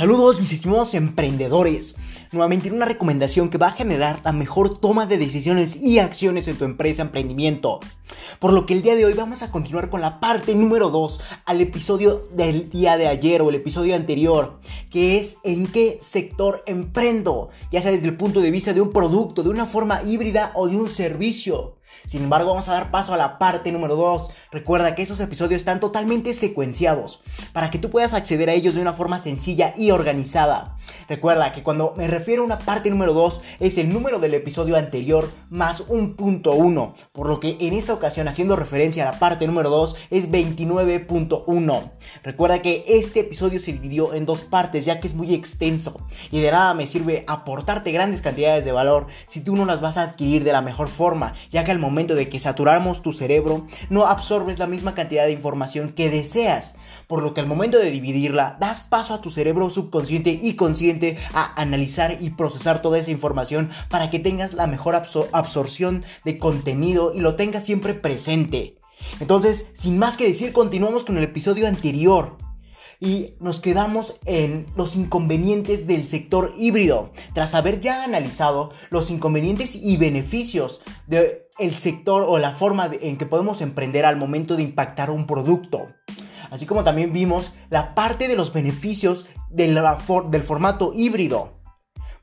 Saludos mis estimados emprendedores. Nuevamente una recomendación que va a generar la mejor toma de decisiones y acciones en tu empresa emprendimiento. Por lo que el día de hoy vamos a continuar con la parte número 2 al episodio del día de ayer o el episodio anterior, que es en qué sector emprendo, ya sea desde el punto de vista de un producto, de una forma híbrida o de un servicio. Sin embargo, vamos a dar paso a la parte número 2. Recuerda que esos episodios están totalmente secuenciados para que tú puedas acceder a ellos de una forma sencilla y organizada. Recuerda que cuando me refiero a una parte número 2 es el número del episodio anterior más un punto 1, por lo que en esta ocasión haciendo referencia a la parte número 2 es 29.1. Recuerda que este episodio se dividió en dos partes ya que es muy extenso y de nada me sirve aportarte grandes cantidades de valor si tú no las vas a adquirir de la mejor forma, ya que al momento de que saturamos tu cerebro no absorbes la misma cantidad de información que deseas, por lo que al momento de dividirla das paso a tu cerebro subconsciente y consciente a analizar y procesar toda esa información para que tengas la mejor absorción de contenido y lo tengas siempre presente. Entonces, sin más que decir, continuamos con el episodio anterior y nos quedamos en los inconvenientes del sector híbrido, tras haber ya analizado los inconvenientes y beneficios del sector o la forma en que podemos emprender al momento de impactar un producto. Así como también vimos la parte de los beneficios del formato híbrido.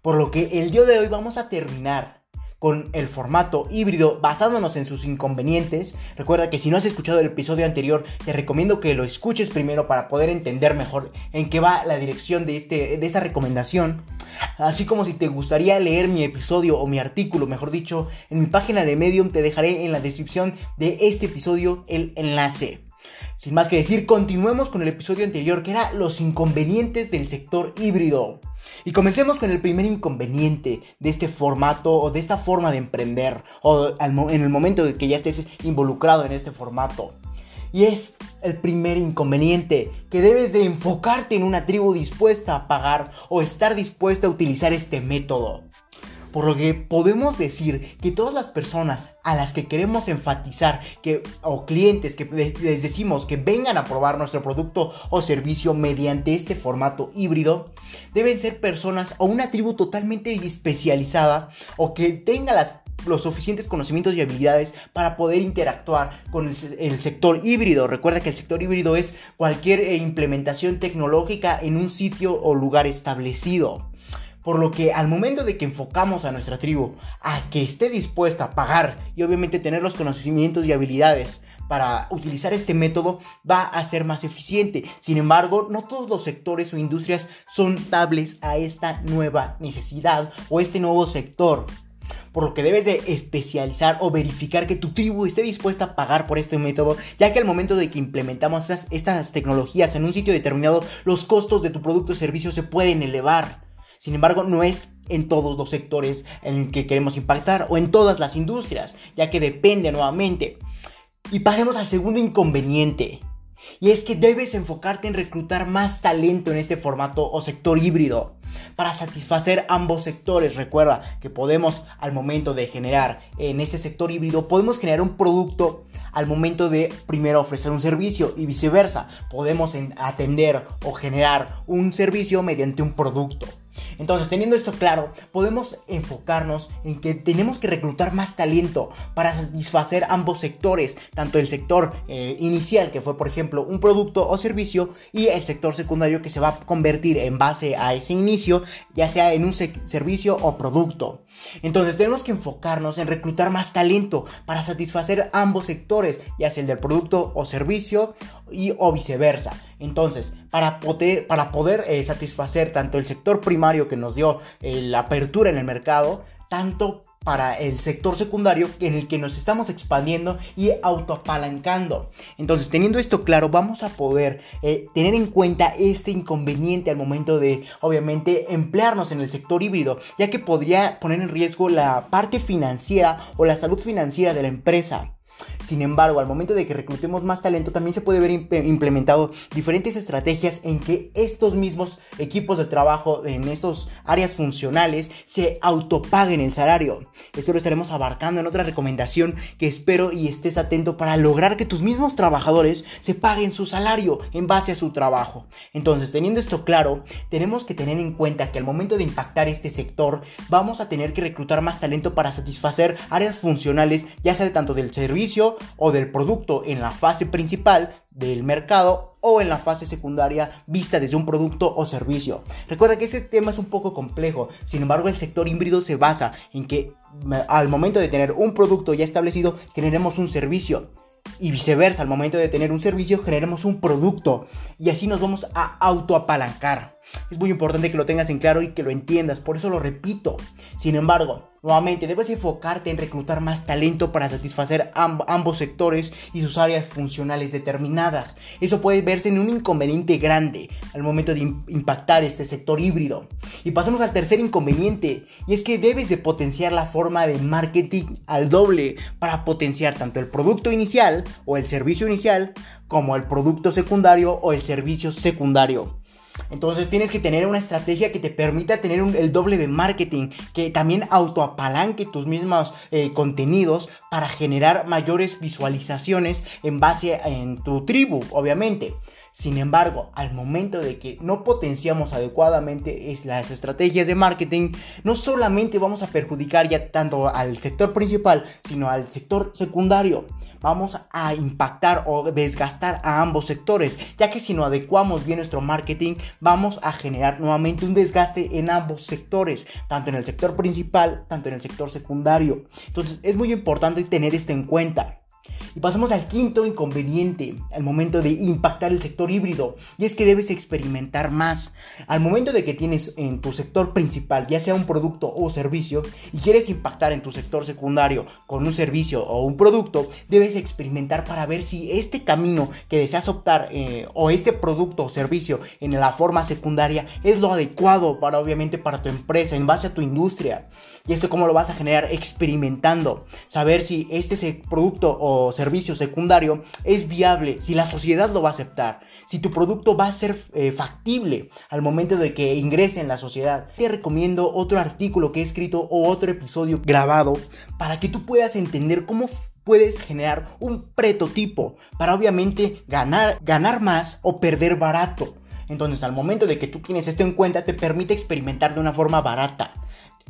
Por lo que el día de hoy vamos a terminar con el formato híbrido basándonos en sus inconvenientes. Recuerda que si no has escuchado el episodio anterior, te recomiendo que lo escuches primero para poder entender mejor en qué va la dirección de, este, de esta recomendación. Así como si te gustaría leer mi episodio o mi artículo, mejor dicho, en mi página de Medium te dejaré en la descripción de este episodio el enlace. Sin más que decir, continuemos con el episodio anterior que era los inconvenientes del sector híbrido. Y comencemos con el primer inconveniente de este formato o de esta forma de emprender o en el momento de que ya estés involucrado en este formato. Y es el primer inconveniente, que debes de enfocarte en una tribu dispuesta a pagar o estar dispuesta a utilizar este método. Por lo que podemos decir que todas las personas a las que queremos enfatizar que, o clientes que les decimos que vengan a probar nuestro producto o servicio mediante este formato híbrido, deben ser personas o una tribu totalmente especializada o que tenga las los suficientes conocimientos y habilidades para poder interactuar con el, sector híbrido. Recuerda que el sector híbrido es cualquier eh, implementación tecnológica en un sitio o lugar establecido. Por lo que al momento de que enfocamos a nuestra tribu a que esté dispuesta a pagar y obviamente tener los conocimientos y habilidades para utilizar este método va a ser más eficiente. Sin embargo, no todos los sectores o industrias son tables a esta nueva necesidad o este nuevo sector. Por lo que debes de especializar o verificar que tu tribu esté dispuesta a pagar por este método, ya que al momento de que implementamos estas, estas tecnologías en un sitio determinado, los costos de tu producto o servicio se pueden elevar. Sin embargo, no es en todos los sectores en que queremos impactar o en todas las industrias, ya que depende nuevamente. Y pasemos al segundo inconveniente. Y es que debes enfocarte en reclutar más talento en este formato o sector híbrido para satisfacer ambos sectores. Recuerda que podemos al momento de generar en este sector híbrido, podemos generar un producto al momento de primero ofrecer un servicio y viceversa. Podemos atender o generar un servicio mediante un producto. Entonces, teniendo esto claro, podemos enfocarnos en que tenemos que reclutar más talento para satisfacer ambos sectores, tanto el sector eh, inicial, que fue por ejemplo un producto o servicio, y el sector secundario que se va a convertir en base a ese inicio, ya sea en un servicio o producto. Entonces tenemos que enfocarnos en reclutar más talento para satisfacer ambos sectores, ya sea el del producto o servicio y o viceversa. Entonces, para poder, eh, satisfacer tanto el sector primario que nos dio eh, la apertura en el mercado, tanto para el sector secundario en el que nos estamos expandiendo y autoapalancando. Entonces, teniendo esto claro, vamos a poder eh, tener en cuenta este inconveniente al momento de, obviamente, emplearnos en el sector híbrido, ya que podría poner en riesgo la parte financiera o la salud financiera de la empresa. Sin embargo, al momento de que reclutemos más talento, también se puede ver implementado diferentes estrategias en que estos mismos equipos de trabajo en estas áreas funcionales se autopaguen el salario. Esto lo estaremos abarcando en otra recomendación que espero y estés atento para lograr que tus mismos trabajadores se paguen su salario en base a su trabajo. Entonces, teniendo esto claro, tenemos que tener en cuenta que al momento de impactar este sector, vamos a tener que reclutar más talento para satisfacer áreas funcionales, ya sea tanto del servicio o del producto en la fase principal del mercado o en la fase secundaria vista desde un producto o servicio. Recuerda que este tema es un poco complejo, sin embargo el sector híbrido se basa en que al momento de tener un producto ya establecido generemos un servicio y viceversa, al momento de tener un servicio generemos un producto y así nos vamos a autoapalancar. Es muy importante que lo tengas en claro y que lo entiendas, por eso lo repito. Sin embargo, nuevamente debes enfocarte en reclutar más talento para satisfacer ambos sectores y sus áreas funcionales determinadas. Eso puede verse en un inconveniente grande al momento de impactar este sector híbrido. Y pasamos al tercer inconveniente, y es que debes de potenciar la forma de marketing al doble para potenciar tanto el producto inicial o el servicio inicial como el producto secundario o el servicio secundario. Entonces tienes que tener una estrategia que te permita tener el doble de marketing, que también autoapalanque tus mismos eh, contenidos para generar mayores visualizaciones en base en tu tribu, obviamente. Sin embargo, al momento de que no potenciamos adecuadamente las estrategias de marketing, no solamente vamos a perjudicar ya tanto al sector principal, sino al sector secundario. Vamos a impactar o desgastar a ambos sectores, ya que si no adecuamos bien nuestro marketing, vamos a generar nuevamente un desgaste en ambos sectores, tanto en el sector principal, tanto en el sector secundario. Entonces, es muy importante tener esto en cuenta. Y pasamos al quinto inconveniente al momento de impactar el sector híbrido, y es que debes experimentar más. Al momento de que tienes en tu sector principal, ya sea un producto o servicio, y quieres impactar en tu sector secundario con un servicio o un producto, debes experimentar para ver si este camino que deseas optar eh, o este producto o servicio en la forma secundaria es lo adecuado para obviamente para tu empresa, en base a tu industria. Y esto cómo lo vas a generar experimentando, saber si este producto o servicio secundario es viable, si la sociedad lo va a aceptar, si tu producto va a ser eh, factible al momento de que ingrese en la sociedad. Te recomiendo otro artículo que he escrito o otro episodio grabado para que tú puedas entender cómo puedes generar un prototipo para obviamente ganar, ganar más o perder barato. Entonces, al momento de que tú tienes esto en cuenta, te permite experimentar de una forma barata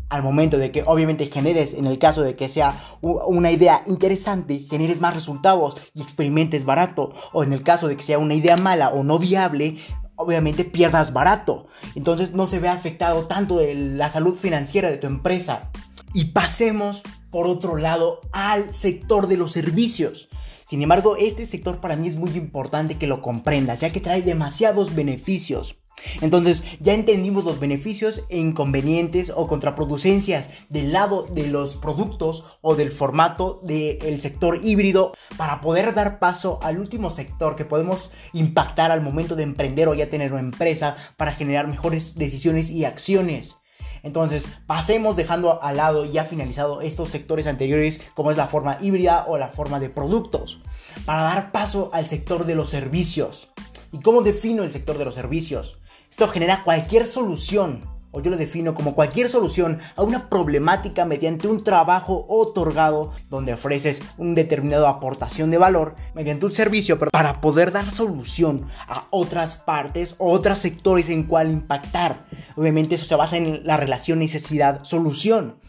al momento de que obviamente generes, en el caso de que sea una idea interesante, generes más resultados y experimentes barato, o en el caso de que sea una idea mala o no viable, obviamente pierdas barato. Entonces no se ve afectado tanto la salud financiera de tu empresa. Y pasemos, por otro lado, al sector de los servicios. Sin embargo, este sector para mí es muy importante que lo comprendas, ya que trae demasiados beneficios. Entonces ya entendimos los beneficios e inconvenientes o contraproducencias del lado de los productos o del formato del sector híbrido para poder dar paso al último sector que podemos impactar al momento de emprender o ya tener una empresa para generar mejores decisiones y acciones. Entonces, pasemos dejando al lado ya finalizado estos sectores anteriores como es la forma híbrida o la forma de productos para dar paso al sector de los servicios. ¿Y cómo defino el sector de los servicios? Esto genera cualquier solución, o yo lo defino como cualquier solución a una problemática mediante un trabajo otorgado donde ofreces un determinado aportación de valor mediante un servicio para poder dar solución a otras partes o otros sectores en cual impactar. Obviamente eso se basa en la relación necesidad-solución.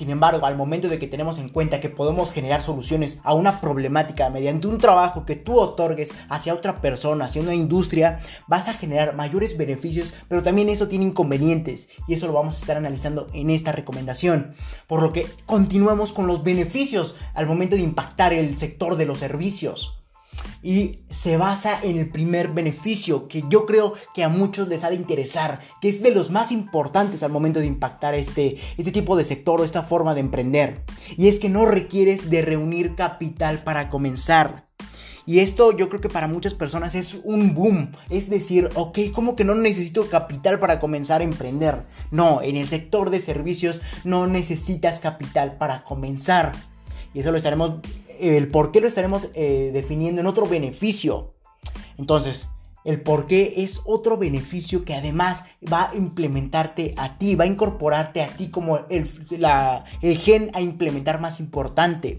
Sin embargo, al momento de que tenemos en cuenta que podemos generar soluciones a una problemática mediante un trabajo que tú otorgues hacia otra persona, hacia una industria, vas a generar mayores beneficios, pero también eso tiene inconvenientes y eso lo vamos a estar analizando en esta recomendación. Por lo que continuamos con los beneficios al momento de impactar el sector de los servicios y se basa en el primer beneficio que yo creo que a muchos les ha de interesar, que es de los más importantes al momento de impactar este, este tipo de sector o esta forma de emprender. Y es que no requieres de reunir capital para comenzar. Y esto yo creo que para muchas personas es un boom. Es decir, ok, ¿cómo que no necesito capital para comenzar a emprender? No, en el sector de servicios no necesitas capital para comenzar. Y eso lo estaremos el por qué lo estaremos eh, definiendo en otro beneficio. Entonces, el por qué es otro beneficio que además va a implementarte a ti, va a incorporarte a ti como el gen a implementar más importante.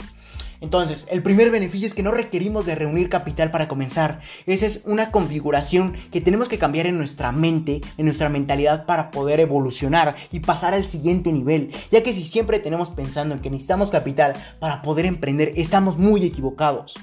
Entonces, el primer beneficio es que no requerimos de reunir capital para comenzar. Esa es una configuración que tenemos que cambiar en nuestra mente, en nuestra mentalidad para poder evolucionar y pasar al siguiente nivel. Ya que si siempre tenemos pensando en que necesitamos capital para poder emprender, estamos muy equivocados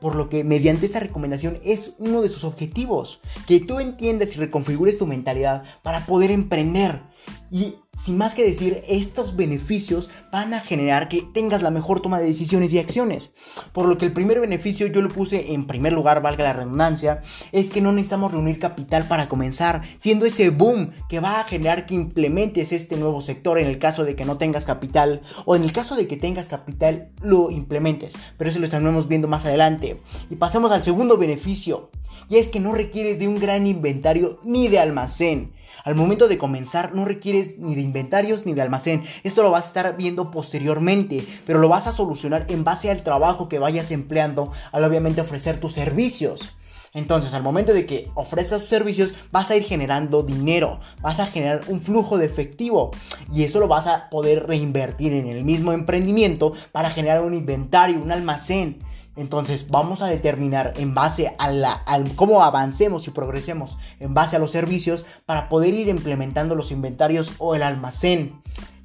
por lo que mediante esta recomendación es uno de sus objetivos, que tú entiendas y reconfigures tu mentalidad para poder emprender. Y sin más que decir, estos beneficios van a generar que tengas la mejor toma de decisiones y acciones. Por lo que el primer beneficio yo lo puse en primer lugar, valga la redundancia, es que no necesitamos reunir capital para comenzar, siendo ese boom que va a generar que implementes este nuevo sector en el caso de que no tengas capital o en el caso de que tengas capital lo implementes. Pero eso lo estaremos viendo más adelante. Y pasemos al segundo beneficio, y es que no requieres de un gran inventario ni de almacén. Al momento de comenzar no requieres ni de inventarios ni de almacén. Esto lo vas a estar viendo posteriormente, pero lo vas a solucionar en base al trabajo que vayas empleando al obviamente ofrecer tus servicios. Entonces, al momento de que ofrezcas tus servicios, vas a ir generando dinero, vas a generar un flujo de efectivo y eso lo vas a poder reinvertir en el mismo emprendimiento para generar un inventario, un almacén. Entonces vamos a determinar en base a, la, cómo avancemos y progresemos en base a los servicios para poder ir implementando los inventarios o el almacén.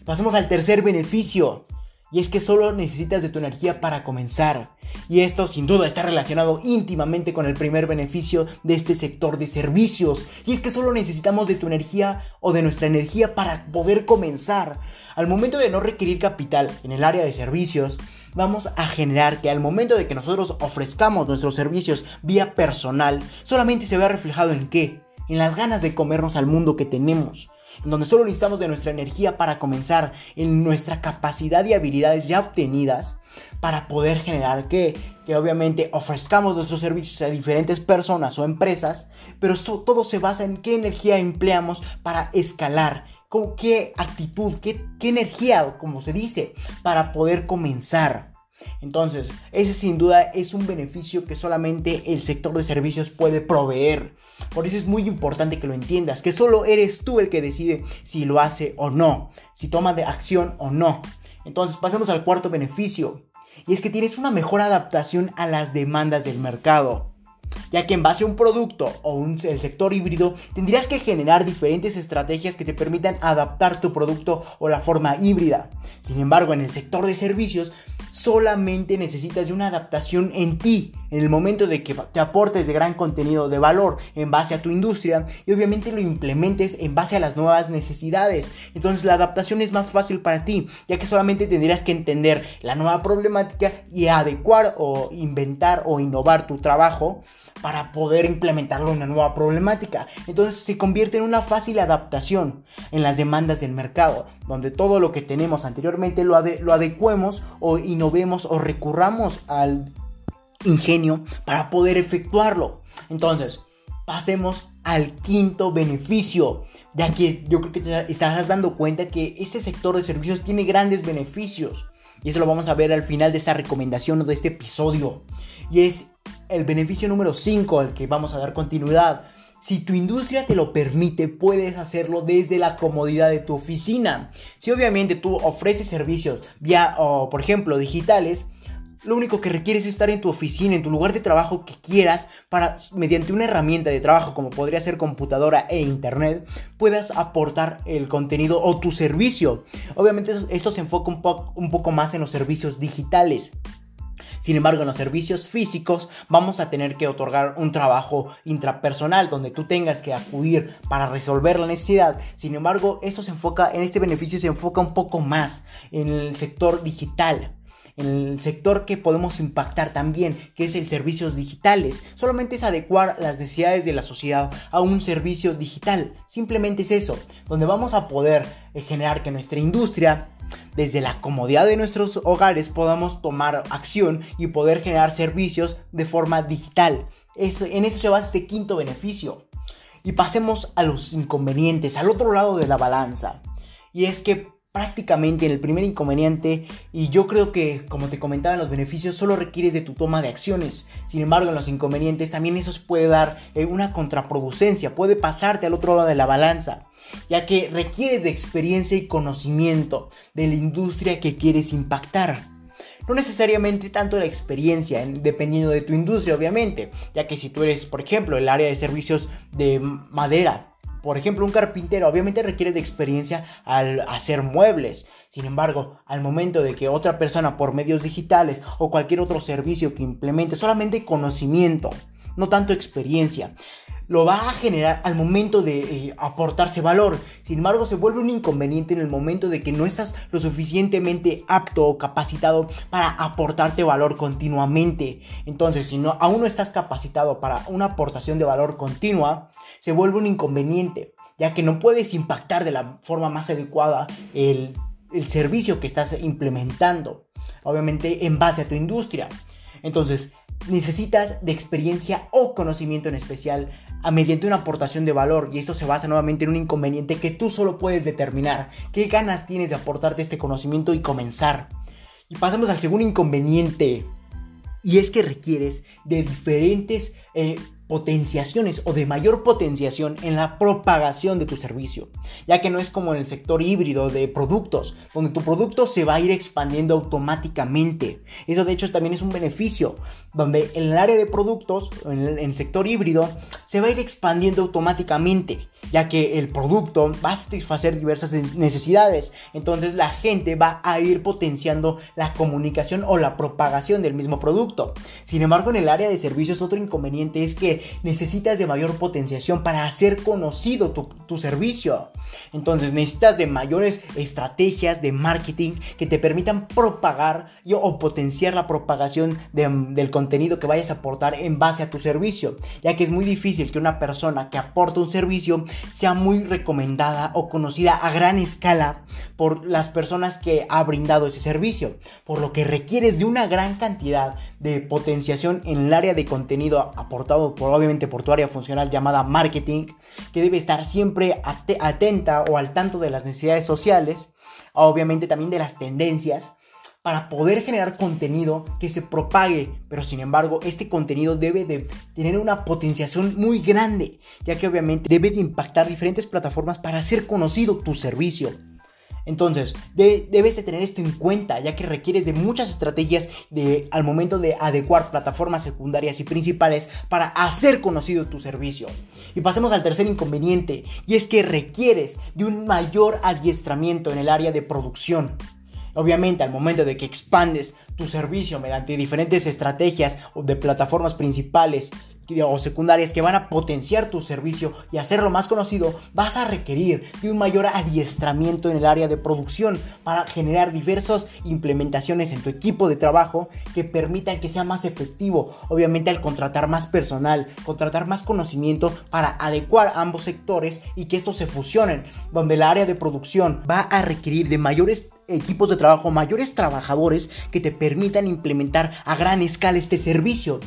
Pasemos al tercer beneficio. Y es que solo necesitas de tu energía para comenzar. Y esto sin duda está relacionado íntimamente con el primer beneficio de este sector de servicios. Y es que solo necesitamos de tu energía o de nuestra energía para poder comenzar. Al momento de no requerir capital en el área de servicios, vamos a generar que al momento de que nosotros ofrezcamos nuestros servicios vía personal, solamente se vea reflejado en qué? En las ganas de comernos al mundo que tenemos en donde solo necesitamos de nuestra energía para comenzar, en nuestra capacidad y habilidades ya obtenidas para poder generar que, que obviamente ofrezcamos nuestros servicios a diferentes personas o empresas, pero todo se basa en qué energía empleamos para escalar, qué actitud, qué, qué energía, como se dice, para poder comenzar. Entonces, ese sin duda es un beneficio que solamente el sector de servicios puede proveer. Por eso es muy importante que lo entiendas, que solo eres tú el que decide si lo hace o no, si toma de acción o no. Entonces, pasemos al cuarto beneficio, y es que tienes una mejor adaptación a las demandas del mercado ya que en base a un producto o un, el sector híbrido tendrías que generar diferentes estrategias que te permitan adaptar tu producto o la forma híbrida. Sin embargo, en el sector de servicios solamente necesitas de una adaptación en ti, en el momento de que te aportes de gran contenido de valor en base a tu industria y obviamente lo implementes en base a las nuevas necesidades. Entonces la adaptación es más fácil para ti, ya que solamente tendrías que entender la nueva problemática y adecuar o inventar o innovar tu trabajo para poder implementarlo en una nueva problemática. Entonces se convierte en una fácil adaptación en las demandas del mercado, donde todo lo que tenemos anteriormente lo, lo adecuemos o innovemos o recurramos al ingenio para poder efectuarlo. Entonces, pasemos al quinto beneficio, ya que yo creo que te estarás dando cuenta que este sector de servicios tiene grandes beneficios. Y eso lo vamos a ver al final de esta recomendación o de este episodio. Y es el beneficio número 5 al que vamos a dar continuidad. Si tu industria te lo permite, puedes hacerlo desde la comodidad de tu oficina. Si obviamente tú ofreces servicios vía, o, por ejemplo, digitales, lo único que requieres es estar en tu oficina, en tu lugar de trabajo que quieras, para mediante una herramienta de trabajo como podría ser computadora e internet, puedas aportar el contenido o tu servicio. Obviamente esto se enfoca un, poco más en los servicios digitales. Sin embargo, en los servicios físicos vamos a tener que otorgar un trabajo intrapersonal donde tú tengas que acudir para resolver la necesidad. Sin embargo, eso se enfoca, en este beneficio se enfoca un poco más en el sector digital en el sector que podemos impactar también, que es el servicios digitales. Solamente es adecuar las necesidades de la sociedad a un servicio digital. Simplemente es eso, donde vamos a poder eh, generar que nuestra industria desde la comodidad de nuestros hogares podamos tomar acción y poder generar servicios de forma digital. en eso se basa este quinto beneficio. Y pasemos a los inconvenientes, al otro lado de la balanza. Y es que prácticamente en el primer inconveniente y yo creo que como te comentaba en los beneficios solo requieres de tu toma de acciones. Sin embargo en los inconvenientes también eso puede dar eh, una contraproducencia, puede pasarte al otro lado de la balanza ya que requieres de experiencia y conocimiento de la industria que quieres impactar. No necesariamente tanto la experiencia, dependiendo de tu industria, obviamente, ya que si tú eres, por ejemplo, el área de servicios de madera, por ejemplo, un carpintero obviamente requiere de experiencia al hacer muebles. Sin embargo, al momento de que otra persona por medios digitales o cualquier otro servicio que implemente solamente conocimiento, no tanto experiencia, lo va a generar al momento de eh, aportarse valor. Sin embargo, se vuelve un inconveniente en el momento de que no estás lo suficientemente apto o capacitado para aportarte valor continuamente. Entonces, si no, aún no estás capacitado para una aportación de valor continua, se vuelve un inconveniente, ya que no puedes impactar de la forma más adecuada el, el servicio que estás implementando. Obviamente en base a tu industria. Entonces, necesitas de experiencia o conocimiento en especial a mediante una aportación de valor y esto se basa nuevamente en un inconveniente que tú solo puedes determinar qué ganas tienes de aportarte este conocimiento y comenzar. Y pasamos al segundo inconveniente y es que requieres de diferentes eh, potenciaciones o de mayor potenciación en la propagación de tu servicio, ya que no es como en el sector híbrido de productos, donde tu producto se va a ir expandiendo automáticamente. Eso de hecho también es un beneficio, donde en el área de productos, en el, sector híbrido, se va a ir expandiendo automáticamente ya que el producto va a satisfacer diversas necesidades. Entonces la gente va a ir potenciando la comunicación o la propagación del mismo producto. Sin embargo, en el área de servicios otro inconveniente es que necesitas de mayor potenciación para hacer conocido tu, servicio. Entonces necesitas de mayores estrategias de marketing que te permitan propagar o potenciar la propagación del contenido que vayas a aportar en base a tu servicio. Ya que es muy difícil que una persona que aporta un servicio sea muy recomendada o conocida a gran escala por las personas que ha brindado ese servicio, por lo que requieres de una gran cantidad de potenciación en el área de contenido aportado por obviamente por tu área funcional llamada marketing, que debe estar siempre atenta o al tanto de las necesidades sociales, obviamente también de las tendencias para poder generar contenido que se propague, pero sin embargo este contenido debe de tener una potenciación muy grande, ya que obviamente debe de impactar diferentes plataformas para hacer conocido tu servicio. Entonces, debes de tener esto en cuenta, ya que requieres de muchas estrategias de, al momento de adecuar plataformas secundarias y principales para hacer conocido tu servicio. Y pasemos al tercer inconveniente, y es que requieres de un mayor adiestramiento en el área de producción. Obviamente, al momento de que expandes tu servicio mediante diferentes estrategias de plataformas principales o secundarias que van a potenciar tu servicio y hacerlo más conocido, vas a requerir de un mayor adiestramiento en el área de producción para generar diversas implementaciones en tu equipo de trabajo que permitan que sea más efectivo. Obviamente al contratar más personal, contratar más conocimiento para adecuar ambos sectores y que estos se fusionen, donde el área de producción va a requerir de mayores equipos de trabajo, mayores trabajadores que te permitan implementar a gran escala este servicio.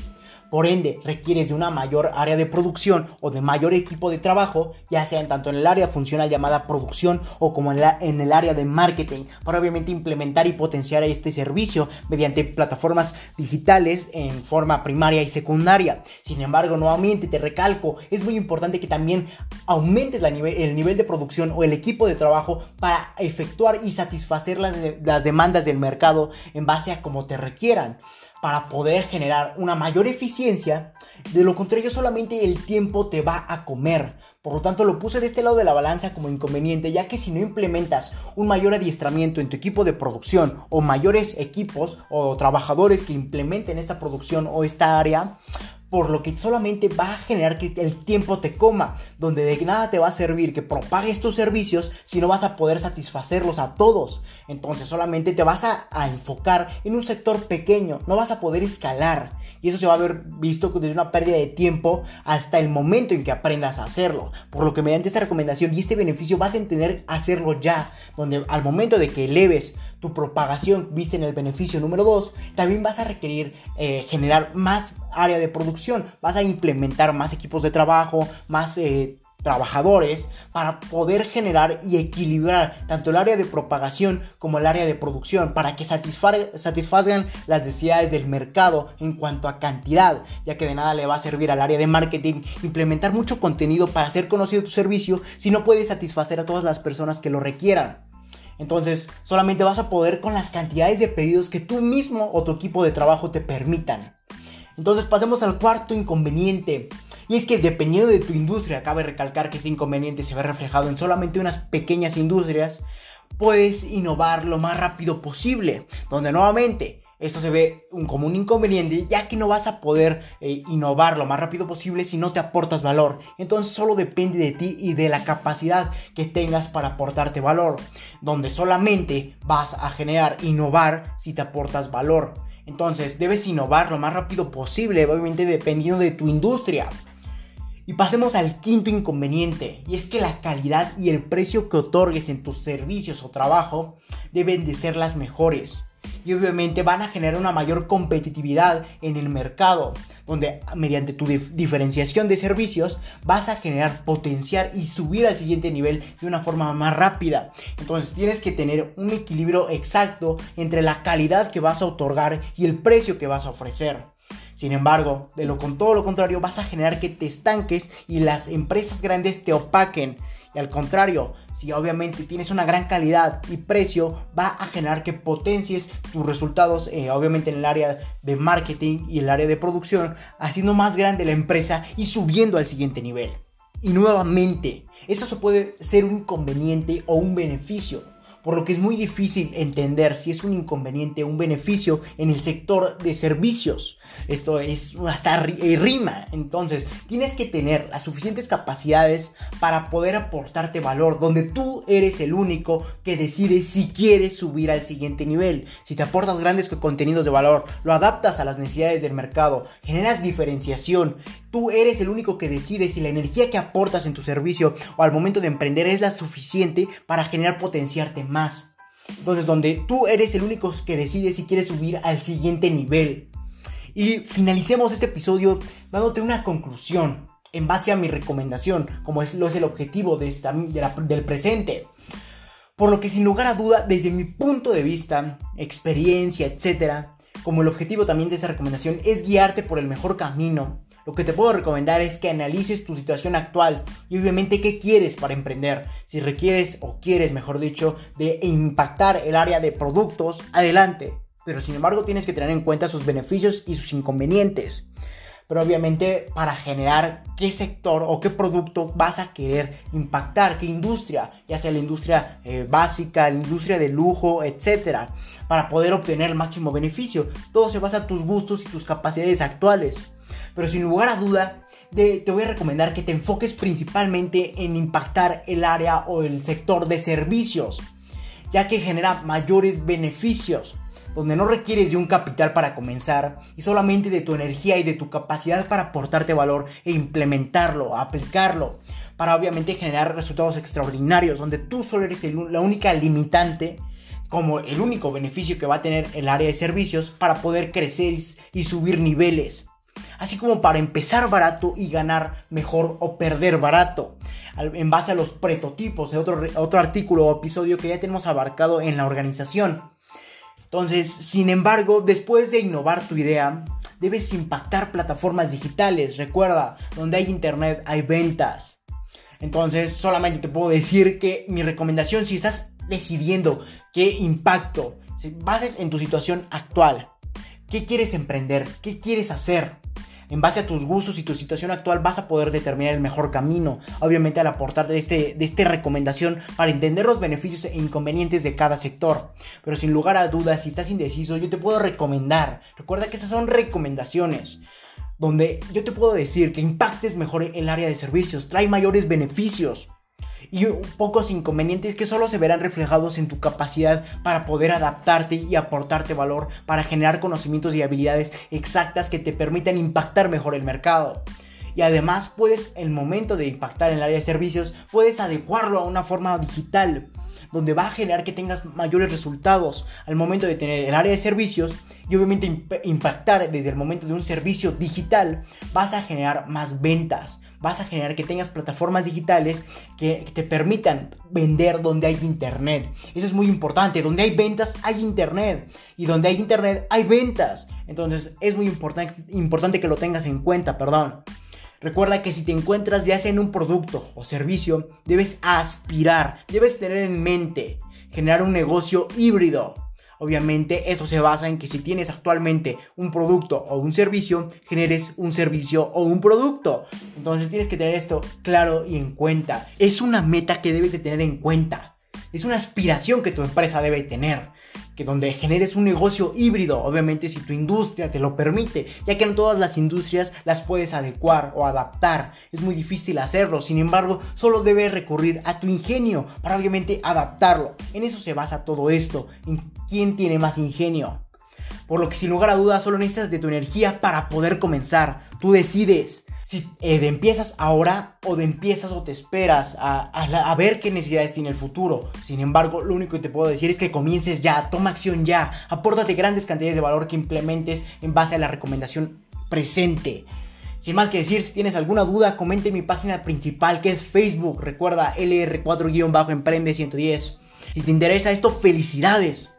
Por ende, requieres de una mayor área de producción o de mayor equipo de trabajo, ya sea en tanto en el área funcional llamada producción o como en, en, el área de marketing, para obviamente implementar y potenciar este servicio mediante plataformas digitales en forma primaria y secundaria. Sin embargo, nuevamente te recalco, es muy importante que también aumentes la nivel, el nivel de producción o el equipo de trabajo para efectuar y satisfacer las, las demandas del mercado en base a cómo te requieran para poder generar una mayor eficiencia. De lo contrario, solamente el tiempo te va a comer. Por lo tanto, lo puse de este lado de la balanza como inconveniente, ya que si no implementas un mayor adiestramiento en tu equipo de producción o mayores equipos o trabajadores que implementen esta producción o esta área, por lo que solamente va a generar que el tiempo te coma, donde de nada te va a servir que propagues tus servicios si no vas a poder satisfacerlos a todos. Entonces solamente te vas a, enfocar en un sector pequeño, no vas a poder escalar. Y eso se va a ver visto desde una pérdida de tiempo hasta el momento en que aprendas a hacerlo. Por lo que mediante esta recomendación y este beneficio vas a entender hacerlo ya, donde al momento de que eleves tu propagación, viste en el beneficio número 2, también vas a requerir eh, generar más área de producción, vas a implementar más equipos de trabajo, más... Eh, trabajadores para poder generar y equilibrar tanto el área de propagación como el área de producción para que satisfagan las necesidades del mercado en cuanto a cantidad, ya que de nada le va a servir al área de marketing implementar mucho contenido para hacer conocido tu servicio si no puedes satisfacer a todas las personas que lo requieran. Entonces, solamente vas a poder con las cantidades de pedidos que tú mismo o tu equipo de trabajo te permitan. Entonces, pasemos al cuarto inconveniente. Y es que dependiendo de tu industria, cabe recalcar que este inconveniente se ve reflejado en solamente unas pequeñas industrias, puedes innovar lo más rápido posible. Donde nuevamente esto se ve como un inconveniente ya que no vas a poder eh, innovar lo más rápido posible si no te aportas valor. Entonces solo depende de ti y de la capacidad que tengas para aportarte valor. Donde solamente vas a generar innovar si te aportas valor. Entonces debes innovar lo más rápido posible, obviamente dependiendo de tu industria. Y pasemos al quinto inconveniente, y es que la calidad y el precio que otorgues en tus servicios o trabajo deben de ser las mejores. Y obviamente van a generar una mayor competitividad en el mercado, donde mediante tu diferenciación de servicios vas a generar, potenciar y subir al siguiente nivel de una forma más rápida. Entonces tienes que tener un equilibrio exacto entre la calidad que vas a otorgar y el precio que vas a ofrecer. Sin embargo, de lo con todo lo contrario, vas a generar que te estanques y las empresas grandes te opaquen. Y al contrario, si obviamente tienes una gran calidad y precio, va a generar que potencies tus resultados, eh, obviamente en el área de marketing y el área de producción, haciendo más grande la empresa y subiendo al siguiente nivel. Y nuevamente, esto se puede ser un inconveniente o un beneficio por lo que es muy difícil entender si es un inconveniente o un beneficio en el sector de servicios. Esto es hasta eh, rima. Entonces, tienes que tener las suficientes capacidades para poder aportarte valor, donde tú eres el único que decide si quieres subir al siguiente nivel. Si te aportas grandes contenidos de valor, lo adaptas a las necesidades del mercado, generas diferenciación, tú eres el único que decide si la energía que aportas en tu servicio o al momento de emprender es la suficiente para generar potenciarte más entonces, donde tú eres el único que decide si quieres subir al siguiente nivel. Y finalicemos este episodio dándote una conclusión en base a mi recomendación, como es, lo es el objetivo de esta, del presente. Por lo que sin lugar a duda, desde mi punto de vista, experiencia, etc., como el objetivo también de esta recomendación es guiarte por el mejor camino lo que te puedo recomendar es que analices tu situación actual y obviamente qué quieres para emprender. Si requieres o quieres, mejor dicho, de impactar el área de productos, adelante. Pero sin embargo tienes que tener en cuenta sus beneficios y sus inconvenientes. Pero obviamente para generar qué sector o qué producto vas a querer impactar, qué industria, ya sea la industria eh, básica, la industria de lujo, etcétera, para poder obtener el máximo beneficio. Todo se basa en tus gustos y tus capacidades actuales. Pero sin lugar a duda, te voy a recomendar que te enfoques principalmente en impactar el área o el sector de servicios, ya que genera mayores beneficios, donde no requieres de un capital para comenzar y solamente de tu energía y de tu capacidad para aportarte valor e implementarlo, aplicarlo, para obviamente generar resultados extraordinarios, donde tú solo eres la única limitante como el único beneficio que va a tener el área de servicios para poder crecer y subir niveles así como para empezar barato y ganar mejor o perder barato, en base a los prototipos de otro, otro artículo o episodio que ya tenemos abarcado en la organización. Entonces, sin embargo, después de innovar tu idea, debes impactar plataformas digitales. Recuerda, donde hay internet hay ventas. Entonces, solamente te puedo decir que mi recomendación, si estás decidiendo qué impacto, si bases en tu situación actual, qué quieres emprender, qué quieres hacer, en base a tus gustos y tu situación actual vas a poder determinar el mejor camino. Obviamente al aportarte de, este, de esta recomendación para entender los beneficios e inconvenientes de cada sector. Pero sin lugar a dudas, si estás indeciso, yo te puedo recomendar. Recuerda que esas son recomendaciones donde yo te puedo decir que impactes mejor el área de servicios, trae mayores beneficios y pocos inconvenientes que solo se verán reflejados en tu capacidad para poder adaptarte y aportarte valor para generar conocimientos y habilidades exactas que te permitan impactar mejor el mercado. Y además puedes, el momento de impactar en el área de servicios, puedes adecuarlo a una forma digital donde va a generar que tengas mayores resultados al momento de tener el área de servicios y obviamente impactar desde el momento de un servicio digital, vas a generar más ventas, vas a generar que tengas plataformas digitales que, te permitan vender donde hay internet. Eso es muy importante. Donde hay ventas hay internet. Y donde hay internet hay ventas. Entonces es muy importante, que lo tengas en cuenta, perdón. Recuerda que si te encuentras ya sea en un producto o servicio, debes aspirar, debes tener en mente generar un negocio híbrido. Obviamente eso se basa en que si tienes actualmente un producto o un servicio, generes un servicio o un producto. Entonces tienes que tener esto claro y en cuenta. Es una meta que debes de tener en cuenta. Es una aspiración que tu empresa debe tener que donde generes un negocio híbrido, obviamente si tu industria te lo permite, ya que no todas las industrias las puedes adecuar o adaptar, es muy difícil hacerlo, sin embargo, solo debes recurrir a tu ingenio para obviamente adaptarlo. En eso se basa todo esto, en quién tiene más ingenio. Por lo que sin lugar a dudas solo necesitas de tu energía para poder comenzar. Tú decides si eh, de empiezas ahora o de empiezas o te esperas a, ver qué necesidades tiene el futuro. Sin embargo, lo único que te puedo decir es que comiences ya, toma acción ya, apórtate grandes cantidades de valor que implementes en base a la recomendación presente. Sin más que decir, si tienes alguna duda, comente en mi página principal que es Facebook. Recuerda LR4-Emprende 110. Si te interesa esto, felicidades.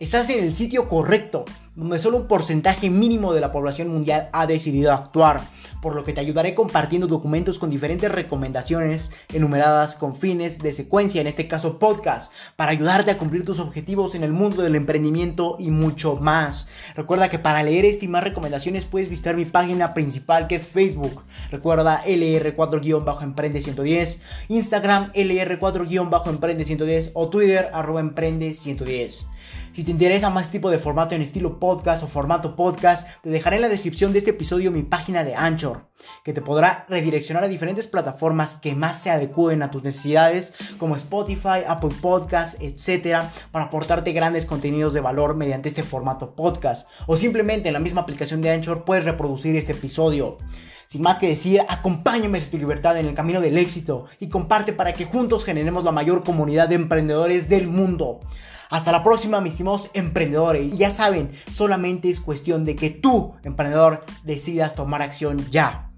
Estás en el sitio correcto, donde solo un porcentaje mínimo de la población mundial ha decidido actuar por lo que te ayudaré compartiendo documentos con diferentes recomendaciones enumeradas con fines de secuencia, en este caso podcast, para ayudarte a cumplir tus objetivos en el mundo del emprendimiento y mucho más. Recuerda que para leer este y más recomendaciones puedes visitar mi página principal que es Facebook. Recuerda LR4-Emprende110, Instagram LR4-Emprende110 o Twitter arroba Emprende110. Si te interesa más tipo de formato en estilo podcast o formato podcast, te dejaré en la descripción de este episodio mi página de Anchor, que te podrá redireccionar a diferentes plataformas que más se adecúen a tus necesidades, como Spotify, Apple Podcasts, etc., para aportarte grandes contenidos de valor mediante este formato podcast. O simplemente en la misma aplicación de Anchor puedes reproducir este episodio. Sin más que decir, acompáñame a tu libertad en el camino del éxito y comparte para que juntos generemos la mayor comunidad de emprendedores del mundo. Hasta la próxima, mis emprendedores. Y ya saben, solamente es cuestión de que tú, emprendedor, decidas tomar acción ya.